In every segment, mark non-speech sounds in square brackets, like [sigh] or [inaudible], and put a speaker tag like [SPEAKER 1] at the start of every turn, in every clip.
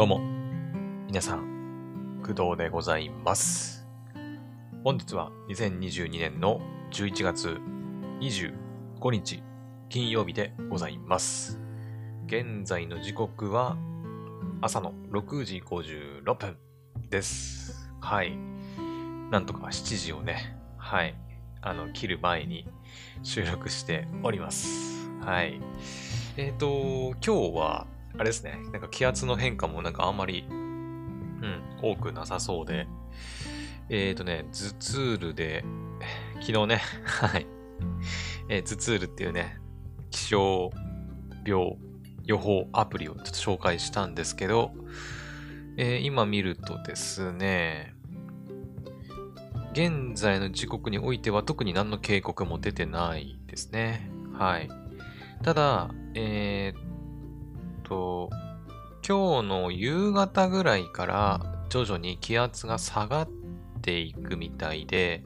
[SPEAKER 1] どうも、皆さん、工藤でございます。本日は2022年の11月25日、金曜日でございます。現在の時刻は朝の6時56分です。はい。なんとか7時をね、はい、あの、切る前に収録しております。はい。えっ、と、今日は、あれですね、なんか気圧の変化もなんかあんまり、うん、多くなさそうで、えっ、とね、ズツールで、昨日ね、[laughs] はい、えーズツールっていうね、気象病予報アプリをちょっと紹介したんですけど、えー今見るとですね、現在の時刻においては特に何の警告も出てないですね。はい。ただ、えーっと、今日の夕方ぐらいから徐々に気圧が下がっていくみたいで、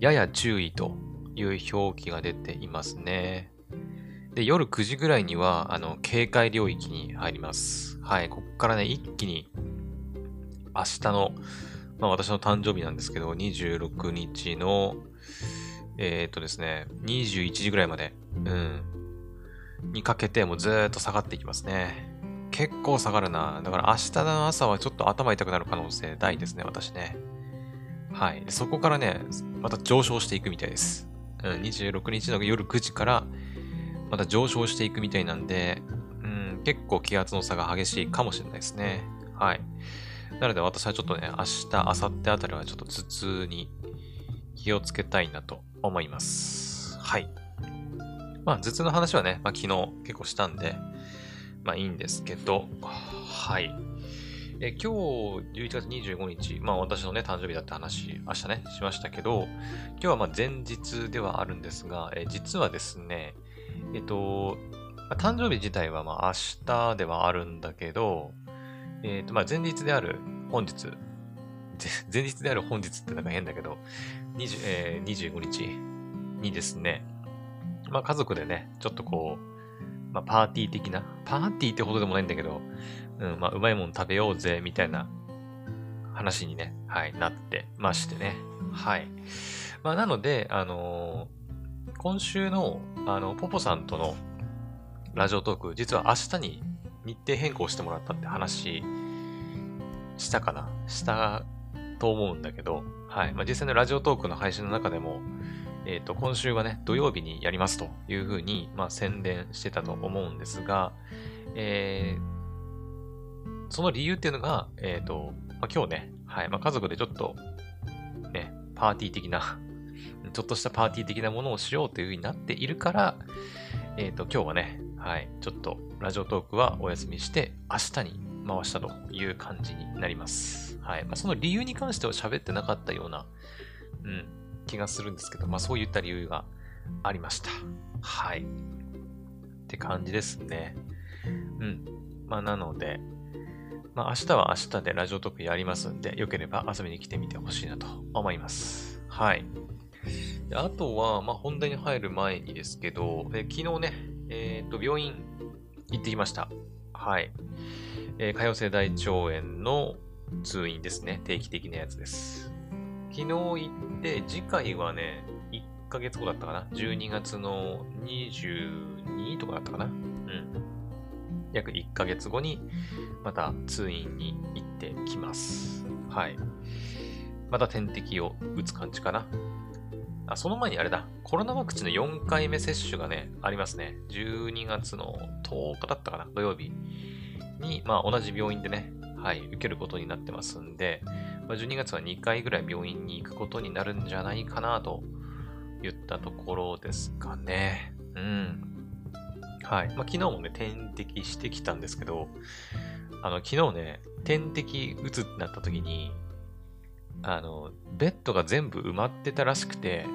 [SPEAKER 1] やや注意という表記が出ていますね。で、夜9時ぐらいには、あの、警戒領域に入ります。はい、こっからね、一気に、明日の、まあ私の誕生日なんですけど、26日の、えーっとですね、21時ぐらいまで、うん、にかけてもうずっと下がっていきますね。結構下がるな。だから明日の朝はちょっと頭痛くなる可能性大ですね、私ね。はい。そこからね、また上昇していくみたいです。うん、26日の夜9時から、また上昇していくみたいなんで、うん、結構気圧の差が激しいかもしれないですね。はい。なので私はちょっとね、明日、明後日あたりはちょっと頭痛に気をつけたいなと思います。はい。まあ、頭痛の話はね、まあ、昨日結構したんで、まあいいんですけど、はい。え今日、11月25日、まあ私のね、誕生日だって話、明日ね、しましたけど、今日はまあ前日ではあるんですが、え実はですね、えっと、まあ誕生日自体はまあ明日ではあるんだけど、えっと、まあ前日である本日、前日である本日ってなんか変だけど、20えー25日にですね、まあ家族でね、ちょっとこう、まあパーティー的な、パーティーってほどでもないんだけど、うん、まあうまいもん食べようぜ、みたいな話にね、はい、なってましてね。はい。まあなので、あのー今週の、あの、ポポさんとのラジオトーク、実は明日に日程変更してもらったって話したかなしたと思うんだけど、はい。まあ実際のラジオトークの配信の中でも、えっ、と、今週はね、土曜日にやりますというふうに、まあ、宣伝してたと思うんですが、えーその理由っていうのが、えっ、と、まあ、今日ね、はい、まあ、家族でちょっと、ね、パーティー的な、[laughs] ちょっとしたパーティー的なものをしようというふうになっているから、えっ、と、今日はね、はい、ちょっとラジオトークはお休みして、明日に回したという感じになります。はい。まあ、その理由に関しては喋ってなかったような、うん、気がするんですけど、まあそういった理由がありました。はい。って感じですね。うん。まあなので、まあ明日は明日でラジオトークやりますんで、よければ遊びに来てみてほしいなと思います。はい。であとは、まあ本題に入る前にですけど、え昨日ね、えっ、と、病院行ってきました。はい。えー、潰瘍性大腸炎の通院ですね。定期的なやつです。昨日行って、次回はね、1ヶ月後だったかな。12月の22とかだったかな。うん。約1ヶ月後に、また通院に行ってきます。はい。また点滴を打つ感じかな。あ、その前にあれだ。コロナワクチンの4回目接種がね、ありますね。12月の10日だったかな。土曜日に、まあ同じ病院でね、はい、受けることになってますんで、まあ、12月は2回ぐらい病院に行くことになるんじゃないかなと言ったところですかね。うん。はい。まあ、昨日もね、点滴してきたんですけど、あの、昨日ね、点滴打つってなった時に、あの、ベッドが全部埋まってたらしくて、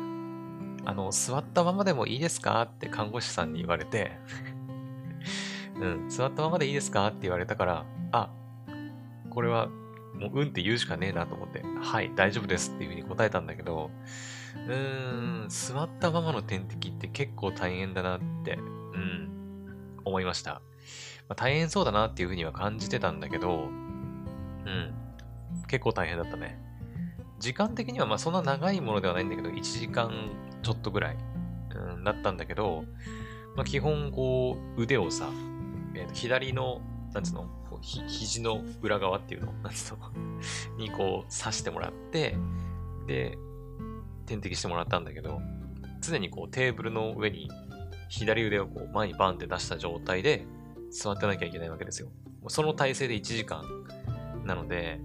[SPEAKER 1] あの、座ったままでもいいですかって看護師さんに言われて、[laughs] うん、座ったままでいいですかって言われたから、あ、これはもううんって言うしかねえなと思って、はい、大丈夫ですっていうふうに答えたんだけど、うーん、座ったままの点滴って結構大変だなって、うん、思いました。まあ、大変そうだなっていうふうには感じてたんだけど、うん。結構大変だったね。時間的にはまあそんな長いものではないんだけど、1時間ちょっとぐらい、うん、だったんだけど、まあ、基本こう腕をさ、えー、と左の、なんつうの、ひ肘の裏側っていうの、なんつうの、[laughs] にこう刺してもらって、で、点滴してもらったんだけど、常にこうテーブルの上に左腕をこう前にバンって出した状態で座ってなきゃいけないわけですよ。もうその体勢で1時間なので、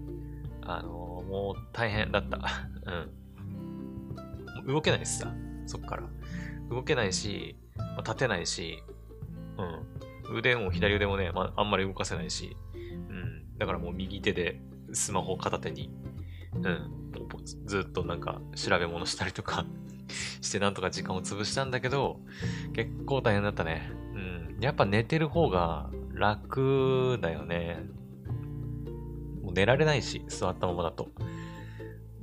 [SPEAKER 1] あのー、もう大変だった。[laughs] うん。動けないしさ、そっから。動けないし、立てないし、うん。腕も左腕もね、まあ、んまり動かせないし、うん。だからもう右手でスマホ片手に、うん。ずっとなんか調べ物したりとか [laughs] してなんとか時間を潰したんだけど、結構大変だったね。うん。やっぱ寝てる方が楽だよね。もう寝られないし、座ったままだと。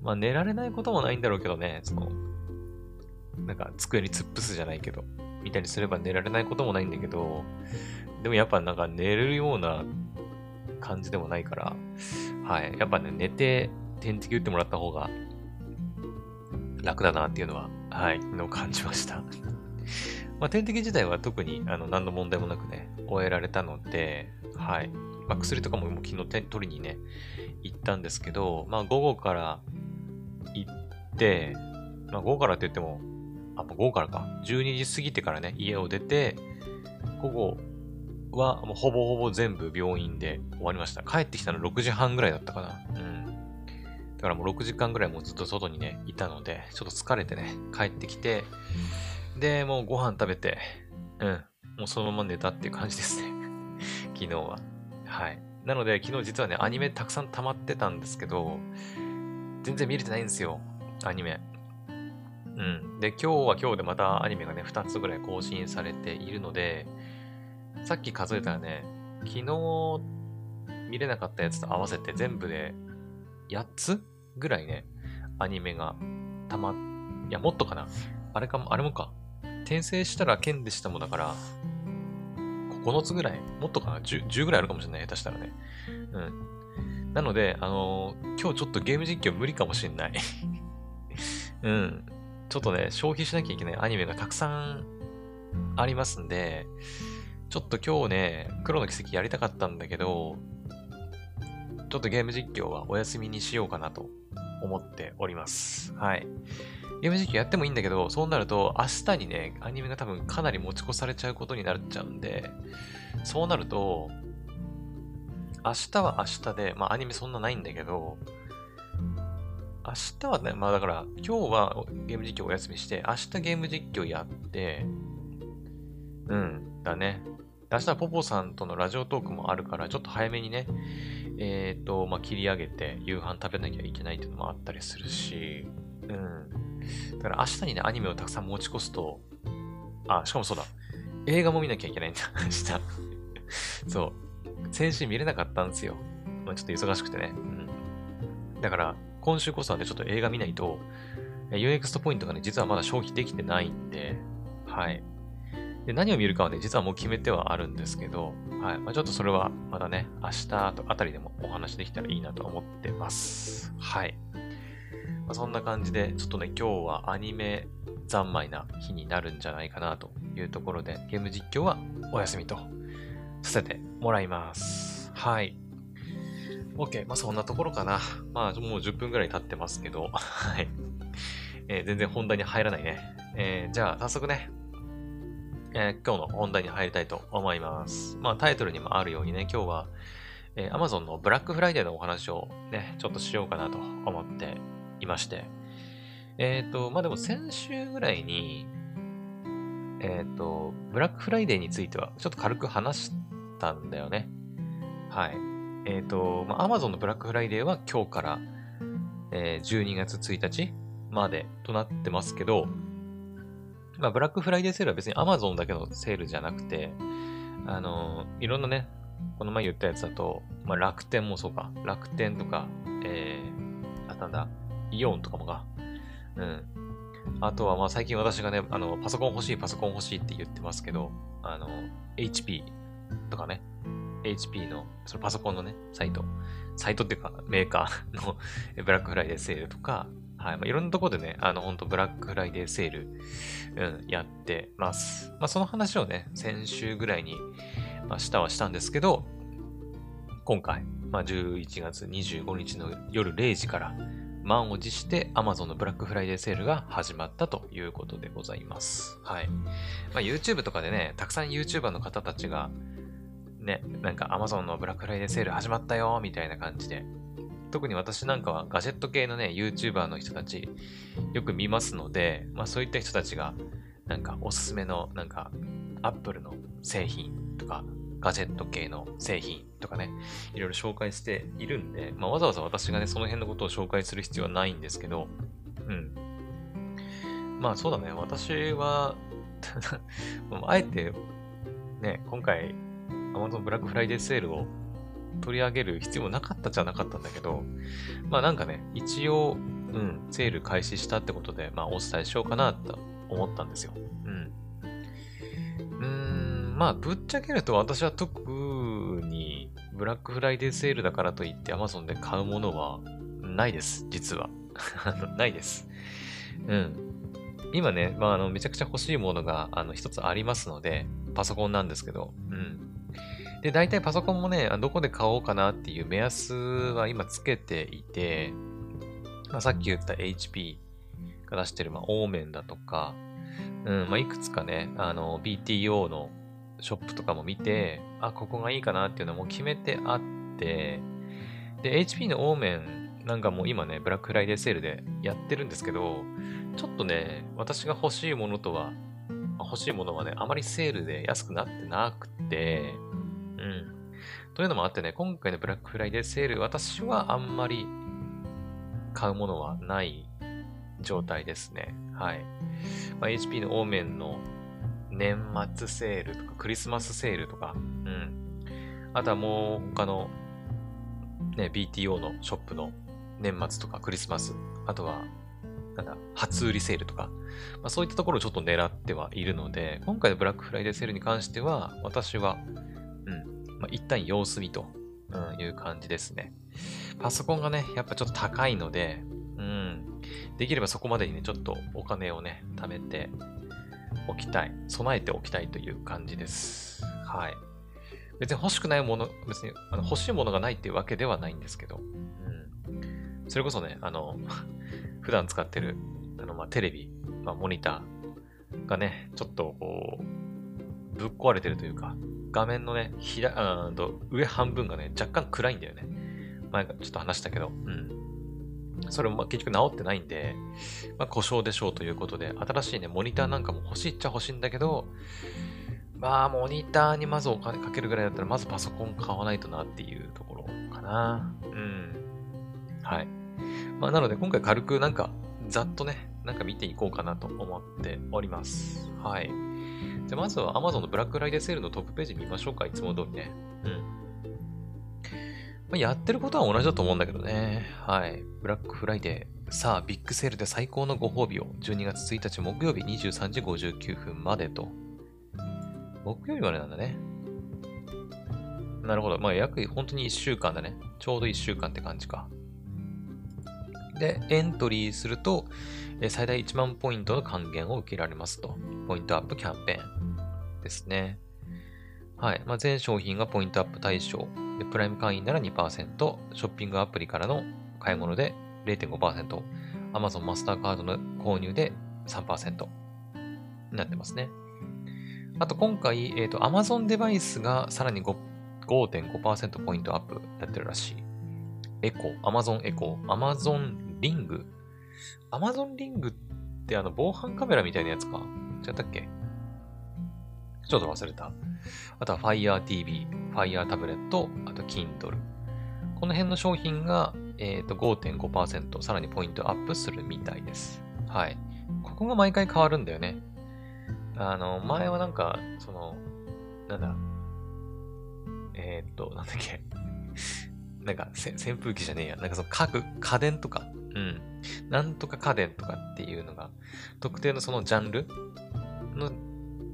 [SPEAKER 1] まあ寝られないこともないんだろうけどね、その、なんか机に突っ伏すじゃないけど、見たりすれば寝られないこともないんだけど、でもやっぱなんか寝れるような感じでもないから、はい。やっぱね、寝て点滴打ってもらった方が楽だなっていうのは、はい、の感じました。[laughs] まあ、点滴自体は特にあの何の問題もなくね、終えられたので、はい。まあ、薬とかももう昨日取りにね、行ったんですけど、まあ午後から行って、まあ午後からって言っても、あ、もう午後からか。12時過ぎてからね、家を出て、午後はもうほぼほぼ全部病院で終わりました。帰ってきたの6時半ぐらいだったかな。うん。だからもう6時間ぐらいもうずっと外にね、いたので、ちょっと疲れてね、帰ってきて、で、もうご飯食べて、うん。もうそのまま寝たっていう感じですね。[laughs] 昨日は。はい。なので、昨日実はね、アニメたくさん溜まってたんですけど、全然見れてないんですよ。アニメ。うん。で、今日は今日でまたアニメがね、2つぐらい更新されているので、さっき数えたらね、昨日見れなかったやつと合わせて全部で8つぐらいね、アニメがたま、いや、もっとかな。あれかも、あれもか。転生したら剣でしたもんだから、9つぐらいもっとかな 10, ?10 ぐらいあるかもしれない。下手したらね。うん。なので、あのー、今日ちょっとゲーム実況無理かもしれない [laughs] うん。ちょっとね、消費しなきゃいけないアニメがたくさんありますんで、ちょっと今日ね、黒の奇跡やりたかったんだけど、ちょっとゲーム実況はお休みにしようかなと思っております。はい。ゲーム実況やってもいいんだけど、そうなると明日にね、アニメが多分かなり持ち越されちゃうことになっちゃうんで、そうなると、明日は明日で、まあアニメそんなないんだけど、明日はね、まあだから、今日はゲーム実況お休みして、明日ゲーム実況やって、うん、だね。明日はポポさんとのラジオトークもあるから、ちょっと早めにね、えっ、ー、と、まあ、切り上げて夕飯食べなきゃいけないっていうのもあったりするし、うん。だから明日にね、アニメをたくさん持ち越すと、あ、しかもそうだ。映画も見なきゃいけないんだ、[laughs] 明日。そう。先週見れなかったんですよ。まあ、ちょっと忙しくてね。うん。だから、今週こそはね、ちょっと映画見ないと、UX ポイントがね、実はまだ消費できてないんで、はい。で、何を見るかはね、実はもう決めてはあるんですけど、はい。まあ、ちょっとそれはまだね、明日あたりでもお話できたらいいなと思ってます。はい。まあ、そんな感じで、ちょっとね、今日はアニメ三昧な日になるんじゃないかなというところで、ゲーム実況はお休みとさせてもらいます。はい。OK。まあ、そんなところかな。まあ、もう10分ぐらい経ってますけど、はい。えー、全然本題に入らないね。えー、じゃあ、早速ね、えー、今日の本題に入りたいと思います。まあタイトルにもあるようにね、今日は、えー、Amazon のブラックフライデーのお話をね、ちょっとしようかなと思っていまして。えっ、ー、と、まあでも先週ぐらいに、えっ、と、ブラックフライデーについてはちょっと軽く話したんだよね。はい。えっ、ー、と、まあ、Amazon のブラックフライデーは今日から、えー、12月1日までとなってますけど、まあ、ブラックフライデーセールは別に Amazon だけのセールじゃなくて、あの、いろんなね、この前言ったやつだと、まあ、楽天もそうか、楽天とか、えー、あったんだ、イオンとかもか、うん。あとは、まあ、最近私がね、あの、パソコン欲しい、パソコン欲しいって言ってますけど、あの、HP、とかね、HP の、そのパソコンのね、サイト、サイトっていうかメーカーの [laughs] ブラックフライデーセールとか、はい。まあ、いろんなところでね、あの、本当ブラックフライデーセール、うん、やってます。まあ、その話をね、先週ぐらいに、まあ、したはしたんですけど、今回、まあ、11月25日の夜0時から、満を持して Amazon のブラックフライデーセールが始まったということでございます。はい。まあ、YouTube とかでね、たくさん YouTuber の方たちが、ね、なんか Amazon のブラックフライデーセール始まったよ、みたいな感じで。特に私なんかはガジェット系のね、YouTuber の人たちよく見ますので、まあそういった人たちがなんかおすすめのなんか Apple の製品とかガジェット系の製品とかね、いろいろ紹介しているんで、まあ、わざわざ私がね、その辺のことを紹介する必要はないんですけど、うん。まあそうだね、私は [laughs] あえて、ね、今回、Amazon ブラックフライデーセールを取り上げる必要もなかったじゃなかったんだけど、まあなんかね、一応、うん、セール開始したってことで、まあお伝えしようかなと思ったんですよ。うん。うーん、まあぶっちゃけると私は特にブラックフライデーセールだからといって Amazon で買うものはないです、実は。[laughs] ないです。うん。今ね、まあ、あの、めちゃくちゃ欲しいものが、あの、一つありますので、パソコンなんですけど、うん。で、大体パソコンもね、どこで買おうかなっていう目安は今つけていて、まあ、さっき言った HP が出してる、まあ、オーメンだとか、うん、まあ、いくつかね、あの、BTO のショップとかも見て、あ、ここがいいかなっていうのも決めてあって、で、HP のオーメンなんかもう今ね、ブラックフライデーセールでやってるんですけど、ちょっとね、私が欲しいものとは、欲しいものはね、あまりセールで安くなってなくて、うん。というのもあってね、今回のブラックフライデーセール、私はあんまり買うものはない状態ですね。はい。まあ、HP のオーメンの年末セールとかクリスマスセールとか、うん。あとはもう他のね、BTO のショップの年末とかクリスマス、あとは、なんだ、初売りセールとか、まあ、そういったところをちょっと狙ってはいるので、今回のブラックフライデーセールに関しては、私は、うん、まあ、一旦様子見と、うん、いう感じですね。パソコンがね、やっぱちょっと高いので、うん、できればそこまでにね、ちょっとお金をね、貯めておきたい、備えておきたいという感じです。はい。別に欲しくないもの、別にあの欲しいものがないっていうわけではないんですけど、うん。それこそね、あの、[laughs] 普段使ってる、あの、まあ、テレビ、まあ、モニターがね、ちょっとこう、ぶっ壊れてるというか、画面のね、ひあと上半分がね、若干暗いんだよね。前ちょっと話したけど、うん。それも結局治ってないんで、まあ、故障でしょうということで、新しいね、モニターなんかも欲しいっちゃ欲しいんだけど、まあ、モニターにまずお金かけるぐらいだったら、まずパソコン買わないとなっていうところかな。うん。はい。まあ、なので今回軽くなんか、ざっとね、なんか見ていこうかなと思っております。はい。じゃまずは Amazon のブラックフライデーセールのトップページ見ましょうか。いつも通りね。うん。まあ、やってることは同じだと思うんだけどね。はい。ブラックフライデー。さあ、ビッグセールで最高のご褒美を12月1日木曜日23時59分までと。木曜日までなんだね。なるほど。まあ、約本当に1週間だね。ちょうど1週間って感じか。で、エントリーすると、最大1万ポイントの還元を受けられますと。ポイントアップキャンペーンですね。はい。まあ、全商品がポイントアップ対象。でプライム会員なら2%、ショッピングアプリからの買い物で0.5%、Amazon マスターカードの購入で3%になってますね。あと今回、えっ、ー、と、Amazon デバイスがさらに5.5%ポイントアップやってるらしい。エコー、Amazon エコー、Amazon リング。Amazon リングってあの防犯カメラみたいなやつか？違ったっけ？ちょっと忘れた。あとは Fire TV、Fire タブレット、あと Kindle。この辺の商品が、えっ、ー、と5.5%さらにポイントアップするみたいです。はい。ここが毎回変わるんだよね。あの、前はなんか、その、なんだ、えー、っと、なんだっけ？[laughs] なんか、扇風機じゃねえや。なんかその家具、家電とか、うん。なんとか家電とかっていうのが、特定のそのジャンルの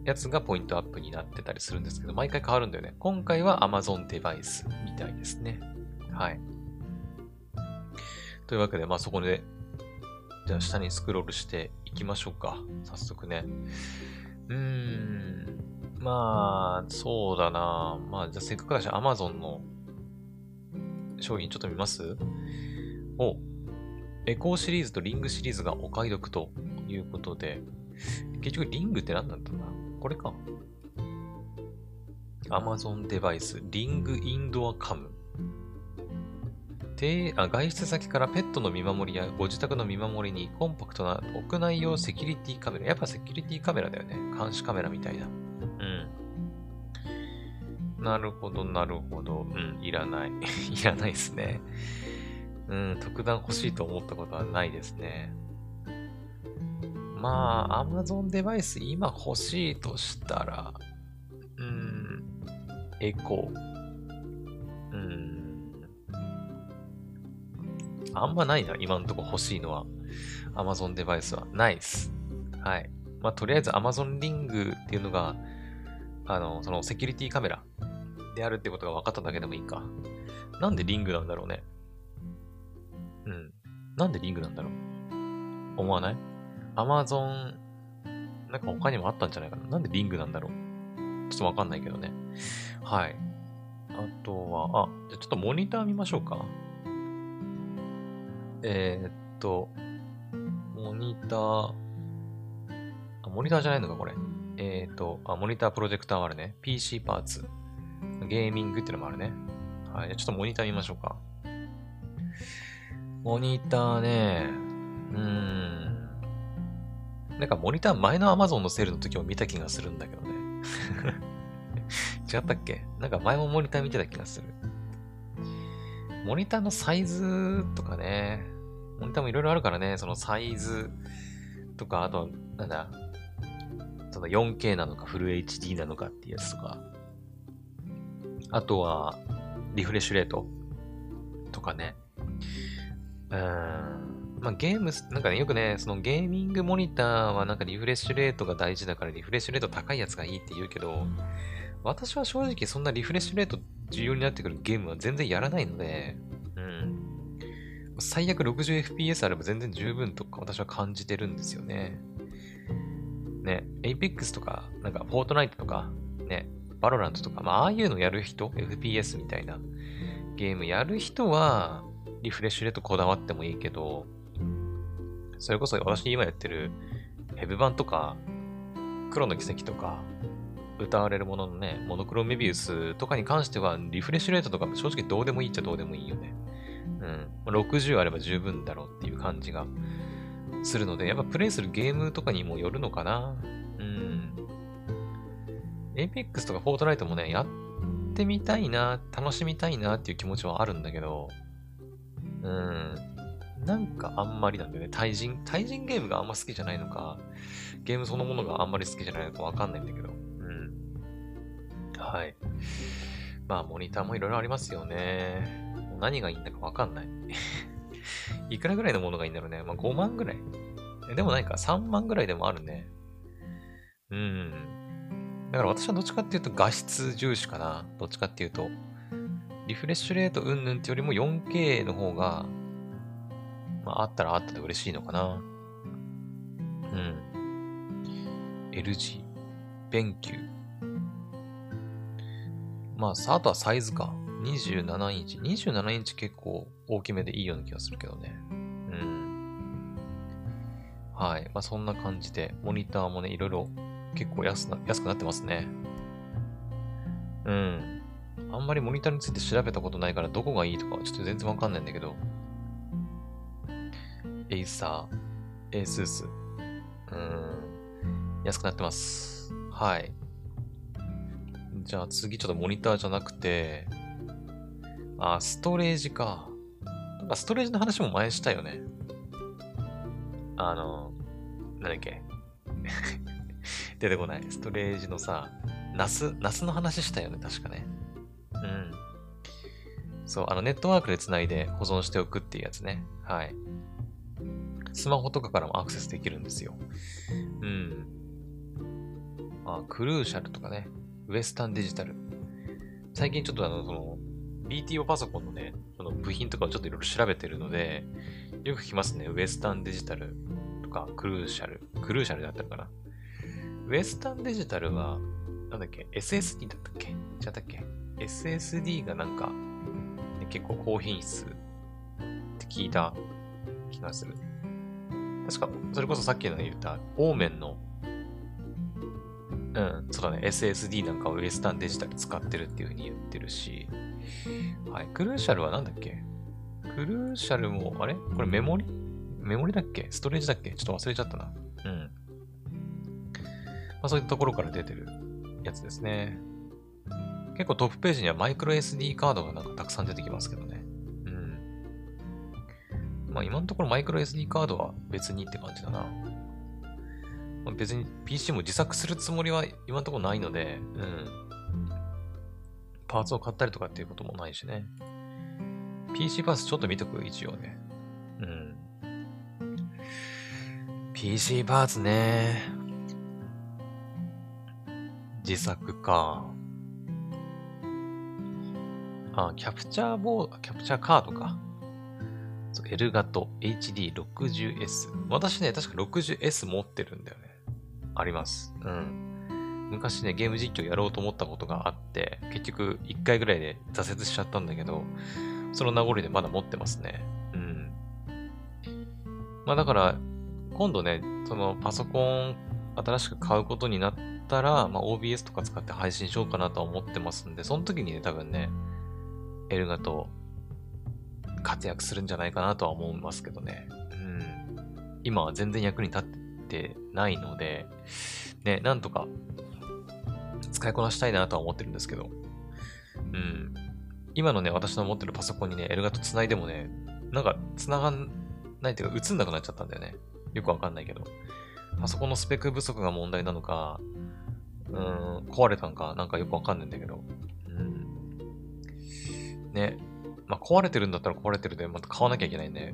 [SPEAKER 1] やつがポイントアップになってたりするんですけど、毎回変わるんだよね。今回は Amazon デバイスみたいですね。はい。というわけで、まあそこで、じゃあ下にスクロールしていきましょうか。早速ね。うーん。まあ、そうだな。まあ、じゃあせっかくだし Amazon の商品ちょっと見ます？お、エコーシリーズとリングシリーズがお買い得ということで、結局リングって何だったんだこれか。Amazon デバイス、リングインドアカム。あ外出先からペットの見守りやご自宅の見守りにコンパクトな屋内用セキュリティカメラ。やっぱセキュリティカメラだよね。監視カメラみたいな。うん。なるほど、なるほど。うん、いらない。[laughs] いらないですね。うん、特段欲しいと思ったことはないですね。まあ、Amazon デバイス今欲しいとしたら、うん、エコー。うん。あんまないな、今んとこ欲しいのは。Amazon デバイスは。ないっす。はい。まあ、とりあえず Amazon リングっていうのが、あの、そのセキュリティカメラであるってことが分かっただけでもいいか。なんでリングなんだろうね。うん。なんでリングなんだろう？思わない？アマゾン、なんか他にもあったんじゃないかな？なんでリングなんだろう？ちょっとわかんないけどね。はい。あとは、あ、じゃちょっとモニター見ましょうか。えー、っと、モニター、あ、モニターじゃないのか、これ。えー、っと、あ、モニタープロジェクターもあるね。PC パーツ。ゲーミングってのもあるね。はい。ちょっとモニター見ましょうか。モニターね、うーん。なんかモニター前の Amazon のセールの時も見た気がするんだけどね。[laughs] 違ったっけ？なんか前もモニター見てた気がする。モニターのサイズとかね、モニターもいろいろあるからね、そのサイズとか、あと、なんだ、その 4K なのかフル HD なのかっていうやつとか、あとは、リフレッシュレートとかね。うん。まあ、ゲーム、なんかね、よくね、そのゲーミングモニターはなんかリフレッシュレートが大事だからリフレッシュレート高いやつがいいって言うけど、私は正直そんなリフレッシュレート重要になってくるゲームは全然やらないので、うん。最悪 60fps あれば全然十分とか私は感じてるんですよね。ね、Apex とか、なんか Fortnite とか、ね、Valorant とか、まあ、ああいうのやる人、FPS みたいなゲームやる人は、リフレッシュレートこだわってもいいけど、それこそ私今やってるヘブ版とか、黒の奇跡とか、歌われるもののね、モノクロメビウスとかに関しては、リフレッシュレートとか正直どうでもいいっちゃどうでもいいよね。うん。60あれば十分だろうっていう感じがするので、やっぱプレイするゲームとかにもよるのかな。うん。Apex とか Fortnite もね、やってみたいな、楽しみたいなっていう気持ちはあるんだけど、うん。なんかあんまりなんだよね。対人、対人ゲームがあんま好きじゃないのか、ゲームそのものがあんまり好きじゃないのかわかんないんだけど。うん。はい。まあ、モニターもいろいろありますよね。何がいいんだかわかんない。[laughs] いくらぐらいのものがいいんだろうね。まあ、5万ぐらい。でもないか、3万ぐらいでもあるね。うん。だから私はどっちかっていうと画質重視かな。どっちかっていうと。リフレッシュレートうんぬんってよりも 4K の方がまあ、あったらあったで嬉しいのかな。うん。LG、勉強。まあ、さあとはサイズか。27インチ。27インチ結構大きめでいいような気がするけどね。うん。はい。まあ、そんな感じで、モニターもね、いろいろ結構安な安くなってますね。うん。あんまりモニターについて調べたことないから、どこがいいとかちょっと全然わかんないんだけど、エイサー、エースース。うーん。安くなってます。はい。じゃあ次ちょっとモニターじゃなくて、あ、ストレージか。なんかストレージの話も前したよね。あの、なんだっけ。[laughs] 出てこない。ストレージのさ、ナス、ナスの話したよね、確かね。うん。そう、あの、ネットワークで繋いで保存しておくっていうやつね。はい。スマホとかからもアクセスできるんですよ。うん。ああクルーシャルとかね、ウエスタンデジタル。最近ちょっとあの、その、BTO パソコンのね、その部品とかをちょっといろいろ調べてるので、よく聞きますね。ウエスタンデジタルとか、クルーシャル。クルーシャルだったかな。ウエスタンデジタルは、なんだっけ ?SSD だったっけ？違ったっけ ?SSD がなんか、ね、結構高品質って聞いた気がする。確か、それこそさっきの言った、オーメンの、うん、そうだね、SSD なんかをウエスタンデジタル使ってるっていう風に言ってるし、はい、クルーシャルはなんだっけ？クルーシャルも、あれ？これメモリ？メモリだっけ？ストレージだっけ？ちょっと忘れちゃったな。うん。まあそういったところから出てるやつですね。結構トップページにはマイクロ SD カードがなんかたくさん出てきますけどね。うん。まあ今のところマイクロ SD カードは別にって感じだな。まあ、別に PC も自作するつもりは今のところないので、うん。パーツを買ったりとかっていうこともないしね。PC パーツちょっと見とく、一応ね。うん。PC パーツね。自作か。あ、キャプチャーボード、キャプチャーカードか？エルガト HD60S。私ね、確か 60S 持ってるんだよね。あります。うん。昔ね、ゲーム実況やろうと思ったことがあって、結局1回ぐらいで挫折しちゃったんだけど、その名残でまだ持ってますね。うん。まあだから、今度ね、そのパソコン新しく買うことになったら、まあ OBS とか使って配信しようかなとは思ってますんで、その時にね、多分ね、エルガと活躍するんじゃないかなとは思いますけどね。うん。今は全然役に立ってないので、ね、なんとか使いこなしたいなとは思ってるんですけど。うん。今のね、私の持ってるパソコンにね、エルガと繋いでもね、なんか繋がんないっていうか映んなくなっちゃったんだよね。よくわかんないけど。パソコンのスペック不足が問題なのか、うーん、壊れたんか、なんかよくわかんないんだけど。ね。まあ、壊れてるんだったら壊れてるで、また買わなきゃいけないんで。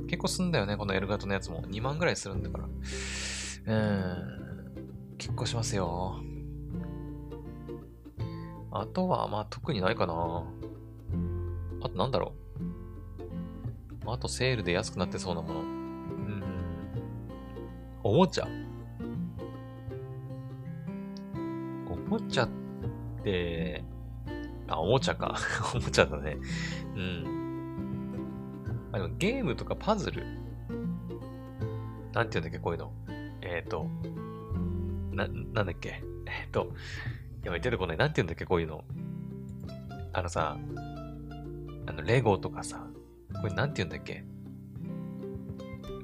[SPEAKER 1] うん。結構すんだよね、このエルガトのやつも。2万ぐらいするんだから。うん。結構しますよ。あとは、まあ、特にないかな。あとなんだろう。あとセールで安くなってそうなもの。うん。おもちゃ。おもちゃって、あ、おもちゃか。[laughs] おもちゃだね。うん。あ、でもゲームとかパズル。なんて言うんだっけ、こういうの。えっ、ー、と、な、なんだっけ。えっ、ー、と、やばい、出てこない。なんて言うんだっけ、こういうの。あのさ、あの、レゴとかさ、これなんて言うんだっけ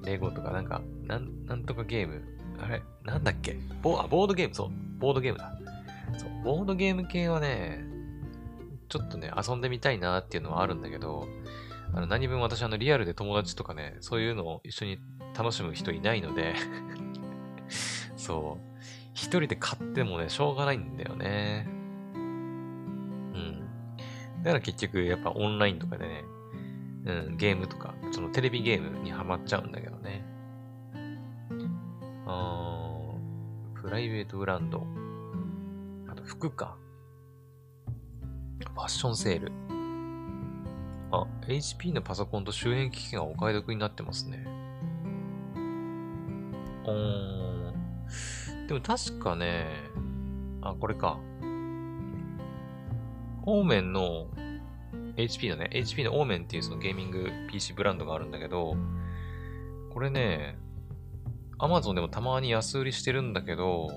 [SPEAKER 1] レゴとかなんか、なん、なんとかゲーム。あれなんだっけボあ、ボードゲーム、そう。ボードゲームだ。そう、ボードゲーム系はね、ちょっとね、遊んでみたいなっていうのはあるんだけど、あの、何分私あの、リアルで友達とかね、そういうのを一緒に楽しむ人いないので [laughs] そう。一人で買ってもね、しょうがないんだよね。うん。だから結局、やっぱオンラインとかでね、うん、ゲームとか、そのテレビゲームにハマっちゃうんだけどね。あー、プライベートブランド。あと服か。ファッションセール。あ、HP のパソコンと周辺機器がお買い得になってますね。おーん。でも確かね、あ、これか。オーメンの HP のね、HP のオーメンっていうそのゲーミング PC ブランドがあるんだけど、これね、Amazon でもたまに安売りしてるんだけど、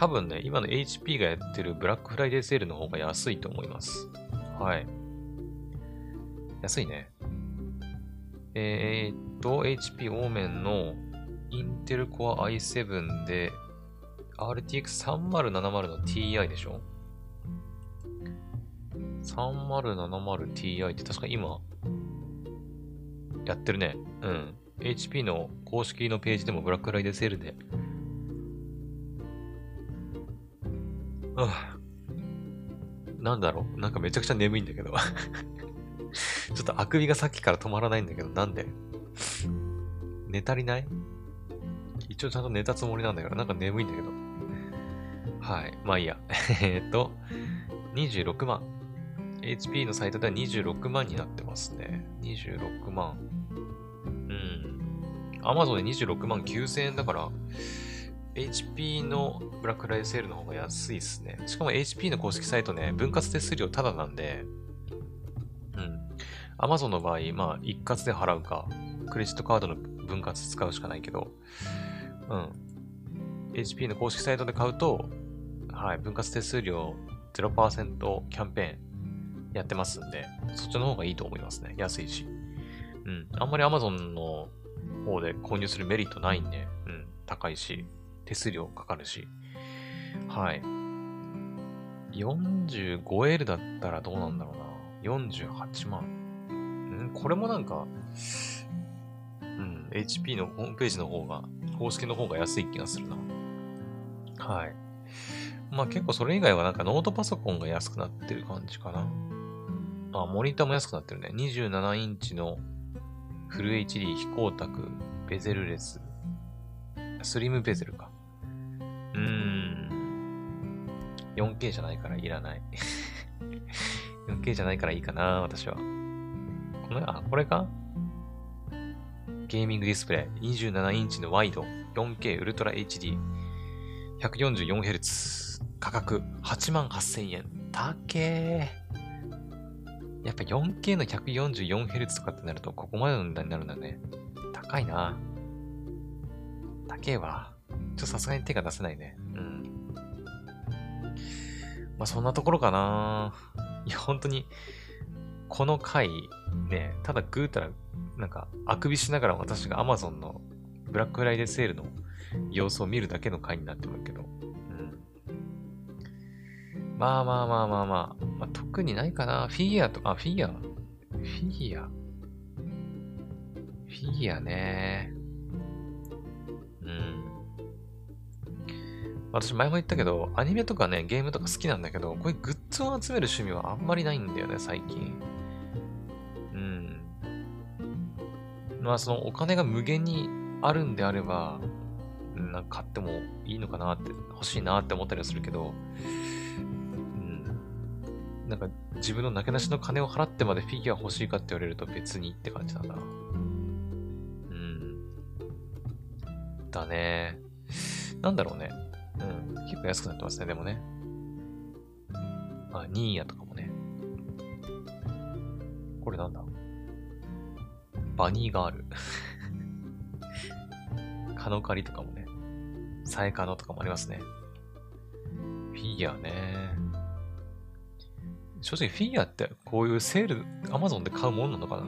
[SPEAKER 1] 多分ね、今の HP がやってるブラックフライデーセールの方が安いと思います。はい。安いね。えー、っと、HP オーメンのインテル Core i7 で RTX3070 の Ti でしょ ?3070Ti って確か今やってるね。うん。HP の公式のページでもブラックフライデーセールであなんだろう？なんかめちゃくちゃ眠いんだけど [laughs] ちょっとあくびがさっきから止まらないんだけど、なんで？寝足りない？一応ちゃんと寝たつもりなんだけど、なんか眠いんだけど。はい。まあいいや。[laughs] えっと、26万。HP のサイトでは26万になってますね。26万。うん。Amazon で26万9000円だから、HP のブラックライセールの方が安いっすね。しかも HP の公式サイトね、分割手数料タダなんで、うん。Amazon の場合、まあ、一括で払うか、クレジットカードの分割使うしかないけど、うん。HP の公式サイトで買うと、はい、分割手数料0%キャンペーンやってますんで、そっちの方がいいと思いますね。安いし。うん。あんまり Amazon の方で購入するメリットないんで、うん。高いし、手数料かかるし。はい。45L だったらどうなんだろうな。48万。ん？これもなんか、うん、HP のホームページの方が、公式の方が安い気がするな。はい。まあ結構それ以外はなんかノートパソコンが安くなってる感じかな。あ、モニターも安くなってるね。27インチのフル HD 非光沢ベゼルレス。スリムベゼルか。うん。4K じゃないからいらない。[laughs] 4K じゃないからいいかな、私は。この、あ、これか？ゲーミングディスプレイ。27インチのワイド。4K ウルトラ HD。144Hz。価格8万8000円。たけー。やっぱ 4K の 144Hz とかってなるとここまでの値段になるんだね。高いな。高えわ。ちょっとさすがに手が出せないね。うん。まあそんなところかな。いや、本当に、この回、ね、ただぐうたら、なんか、あくびしながら私が Amazon のブラックフライデーセールの様子を見るだけの回になってるけど。うん。まあまあまあまあまあ。まあ、特にないかな。フィギュアとか、フィギュアフィギュアフィギュアね。うん。私前も言ったけど、アニメとかね、ゲームとか好きなんだけど、こういうグッズを集める趣味はあんまりないんだよね、最近。うん。まあ、そのお金が無限にあるんであれば、なんか買ってもいいのかなって、欲しいなって思ったりはするけど、うん。なんか自分のなけなしの金を払ってまでフィギュア欲しいかって言われると別にって感じだな。うん。だね。なんだろうね。うん。結構安くなってますね、でもね。あ、ニーヤとかもね。これなんだ？バニーガール。[laughs] カノカリとかもね。サエカノとかもありますね。フィギュアね。正直フィギュアってこういうセール、アマゾンで買うもんなのかな？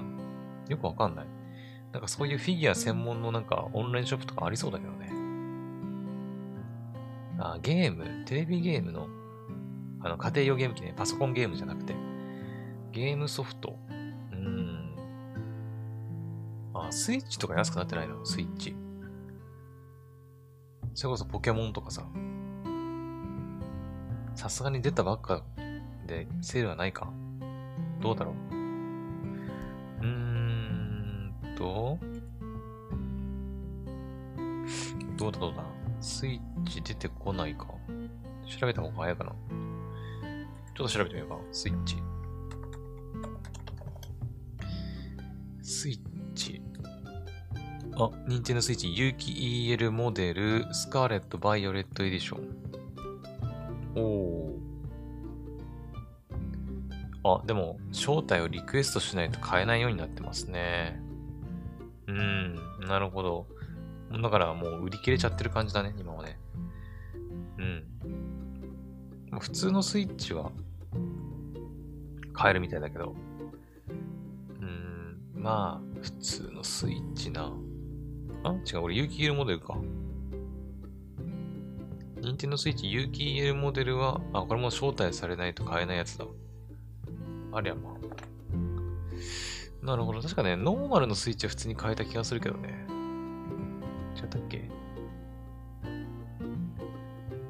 [SPEAKER 1] よくわかんない。なんかそういうフィギュア専門のなんかオンラインショップとかありそうだけどね。あ、ゲーム、テレビゲームの、あの、家庭用ゲーム機ね、パソコンゲームじゃなくて、ゲームソフト。うん。あ、スイッチとか安くなってないの？スイッチ。それこそポケモンとかさ。さすがに出たばっかでセールはないかどうだろう？うーんと、どうだどうだ？スイッチ出てこないか調べた方が早いかなちょっと調べてみようか。スイッチ。スイッチ。あ、任天堂スイッチ有機 EL モデルスカーレット・バイオレット・エディション。おー。あ、でも、招待をリクエストしないと買えないようになってますね。うーん、なるほど。だからもう売り切れちゃってる感じだね、今はね。うん。普通のスイッチは買えるみたいだけど。うーん、まあ、普通のスイッチな。あ？違う、俺有機 EL モデルか。任天堂スイッチ有機 EL モデルは、あ、これも招待されないと買えないやつだ。ありゃまあ。なるほど。確かね、ノーマルのスイッチは普通に買えた気がするけどね。違ったっけ？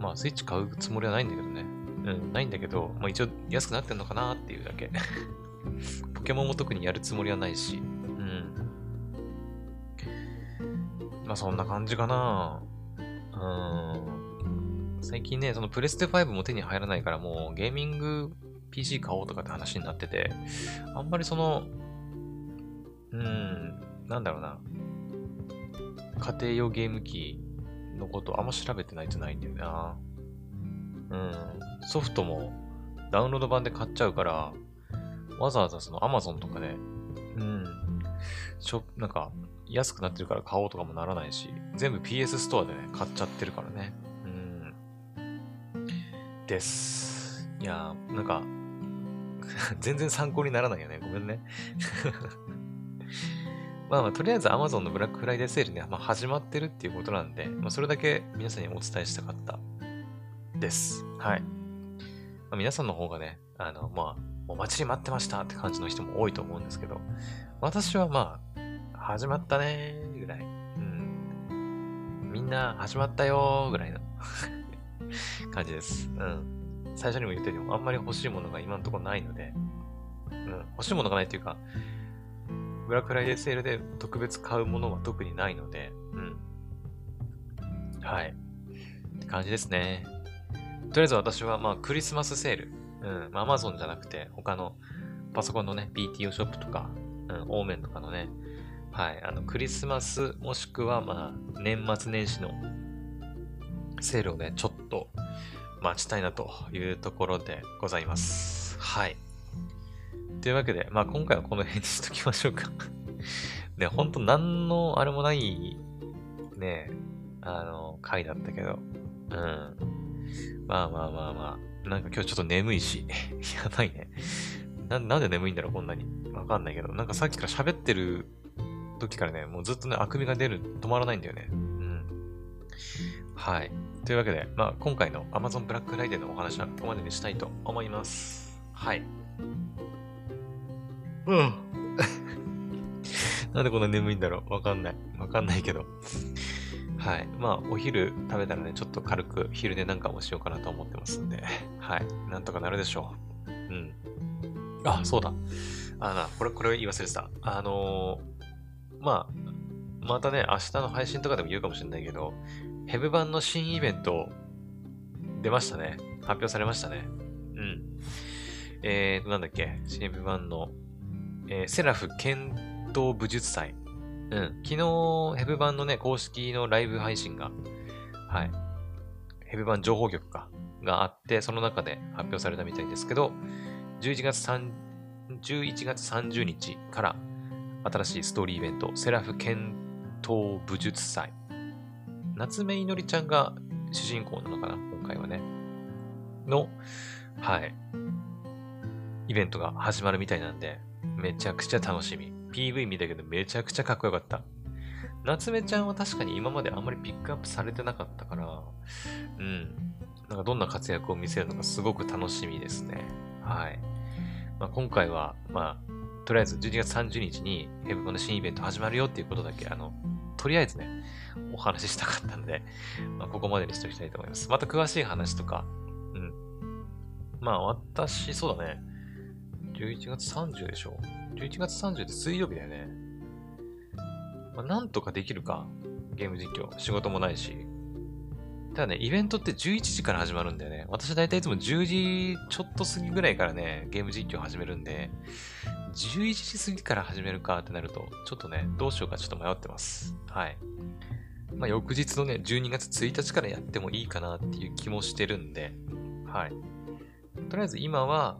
[SPEAKER 1] まあ、スイッチ買うつもりはないんだけどね。うん、ないんだけど、まあ一応安くなってんのかなっていうだけ。[laughs] ポケモンも特にやるつもりはないし。うん。まあそんな感じかな。うん。最近ね、そのプレステ5も手に入らないからもうゲーミング PC 買おうとかって話になってて、あんまりその、うん、なんだろうな。家庭用ゲーム機のことあんま調べてないとないんだよな。うん。ソフトもダウンロード版で買っちゃうから、わざわざその Amazon とかで、うん、しょ、なんか、安くなってるから買おうとかもならないし、全部 PS ストアでね、買っちゃってるからね。うん。です。いやー、なんか、[laughs] 全然参考にならないよね。ごめんね。まあまあ、とりあえず Amazon のブラックフライデーセールね、まあ、始まってるっていうことなんで、まあ、それだけ皆さんにお伝えしたかったです。はい。まあ、皆さんの方がね、あの、まあ、もう待ちに待ってましたって感じの人も多いと思うんですけど、私はまあ、始まったねーぐらい。うん。みんな始まったよーぐらいの [laughs] 感じです。うん。最初にも言ったように、あんまり欲しいものが今のところないので、うん。欲しいものがないっていうか、ブラックフライデーセールで特別買うものは特にないので、うん。はい。って感じですね。とりあえず私は、まあ、クリスマスセール。うん。まあ、Amazon じゃなくて、他のパソコンのね、BTO ショップとか、うん、オーメンとかのね、はい、あの、クリスマスもしくは、まあ、年末年始のセールをね、ちょっと待ちたいなというところでございます。はい。というわけで、まあ今回はこの辺にしときましょうか [laughs] ね、ほんと何のあれもない、ね、あの、回だったけど、うん。まあまあまあまあ、なんか今日ちょっと眠いし、[laughs] やばいね。な、なんで眠いんだろう、こんなに。わかんないけど、なんかさっきから喋ってる時からね、もうずっとね、あくびが出る、止まらないんだよね。うん。はい。というわけで、まあ今回の Amazon ブラックフライデーのお話はここまでにしたいと思います。はい。うん。[laughs] なんでこんな眠いんだろうわかんない。わかんないけど。はい。まあ、お昼食べたらね、ちょっと軽く昼寝なんかもしようかなと思ってますんで、はい。なんとかなるでしょう。うん。あ、そうだ。あな、これ、これ言い忘れてた。あのー、まあ、またね、明日の配信とかでも言うかもしれないけど、ヘブ版の新イベント、出ましたね。発表されましたね。うん。えー、なんだっけ、新ヘブ版のえー、セラフ剣道武術祭。うん。昨日、ヘブ版のね、公式のライブ配信が、はい。ヘブ版情報局か、があって、その中で発表されたみたいですけど、11月3、11月30日から新しいストーリーイベント、セラフ剣道武術祭。夏目いのりちゃんが主人公なのかな今回はね。の、はい。イベントが始まるみたいなんで、めちゃくちゃ楽しみ。PV 見たけどめちゃくちゃかっこよかった。夏目ちゃんは確かに今まであんまりピックアップされてなかったから、うん。なんかどんな活躍を見せるのかすごく楽しみですね。はい。まあ、今回は、まあ、とりあえず12月30日にヘブコの新イベント始まるよっていうことだけ、あの、とりあえずね、お話ししたかったんで、まあ、ここまでにしておきたいと思います。また詳しい話とか、うん。まあ、私、そうだね。11月30でしょ ?11 月30って水曜日だよね。まあ、なんとかできるか。ゲーム実況。仕事もないし。ただね、イベントって11時から始まるんだよね。私だいたいいつも10時ちょっと過ぎぐらいからね、ゲーム実況始めるんで、11時過ぎから始めるかってなると、ちょっとね、どうしようかちょっと迷ってます。はい。まあ、翌日のね、12月1日からやってもいいかなっていう気もしてるんで、はい。とりあえず今は、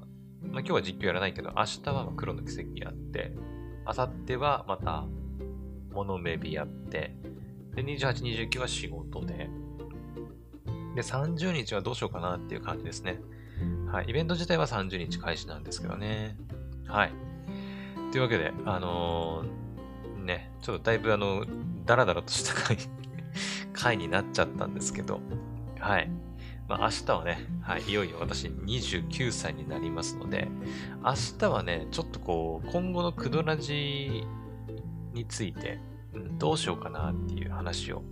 [SPEAKER 1] まあ、今日は実況やらないけど、明日は黒の奇跡やって、明後日はまた、モノメビやって、で、28、29は仕事で、で、30日はどうしようかなっていう感じですね。はい。イベント自体は30日開始なんですけどね。はい。というわけで、あのー、ね、ちょっとだいぶあの、ダラダラとした回回になっちゃったんですけど、はい。まあ、明日はね、はい、いよいよ私29歳になりますので、明日はね、ちょっとこう、今後のクドラジについて、うん、どうしようかなっていう話を、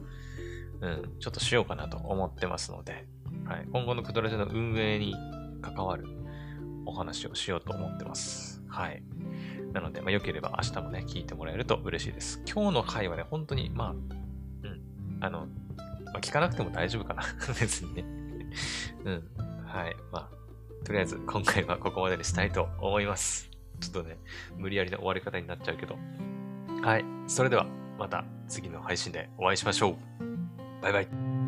[SPEAKER 1] うん、ちょっとしようかなと思ってますので、はい、今後のクドラジの運営に関わるお話をしようと思ってます。はい。なので、まあ、良ければ明日もね、聞いてもらえると嬉しいです。今日の回はね、本当に、まあ、うん、あの、まあ、聞かなくても大丈夫かな。[laughs] 別にね。うん。はい。まあ、とりあえず今回はここまでにしたいと思います。ちょっとね、無理やりな終わり方になっちゃうけど。はい。それでは、また次の配信でお会いしましょう。バイバイ。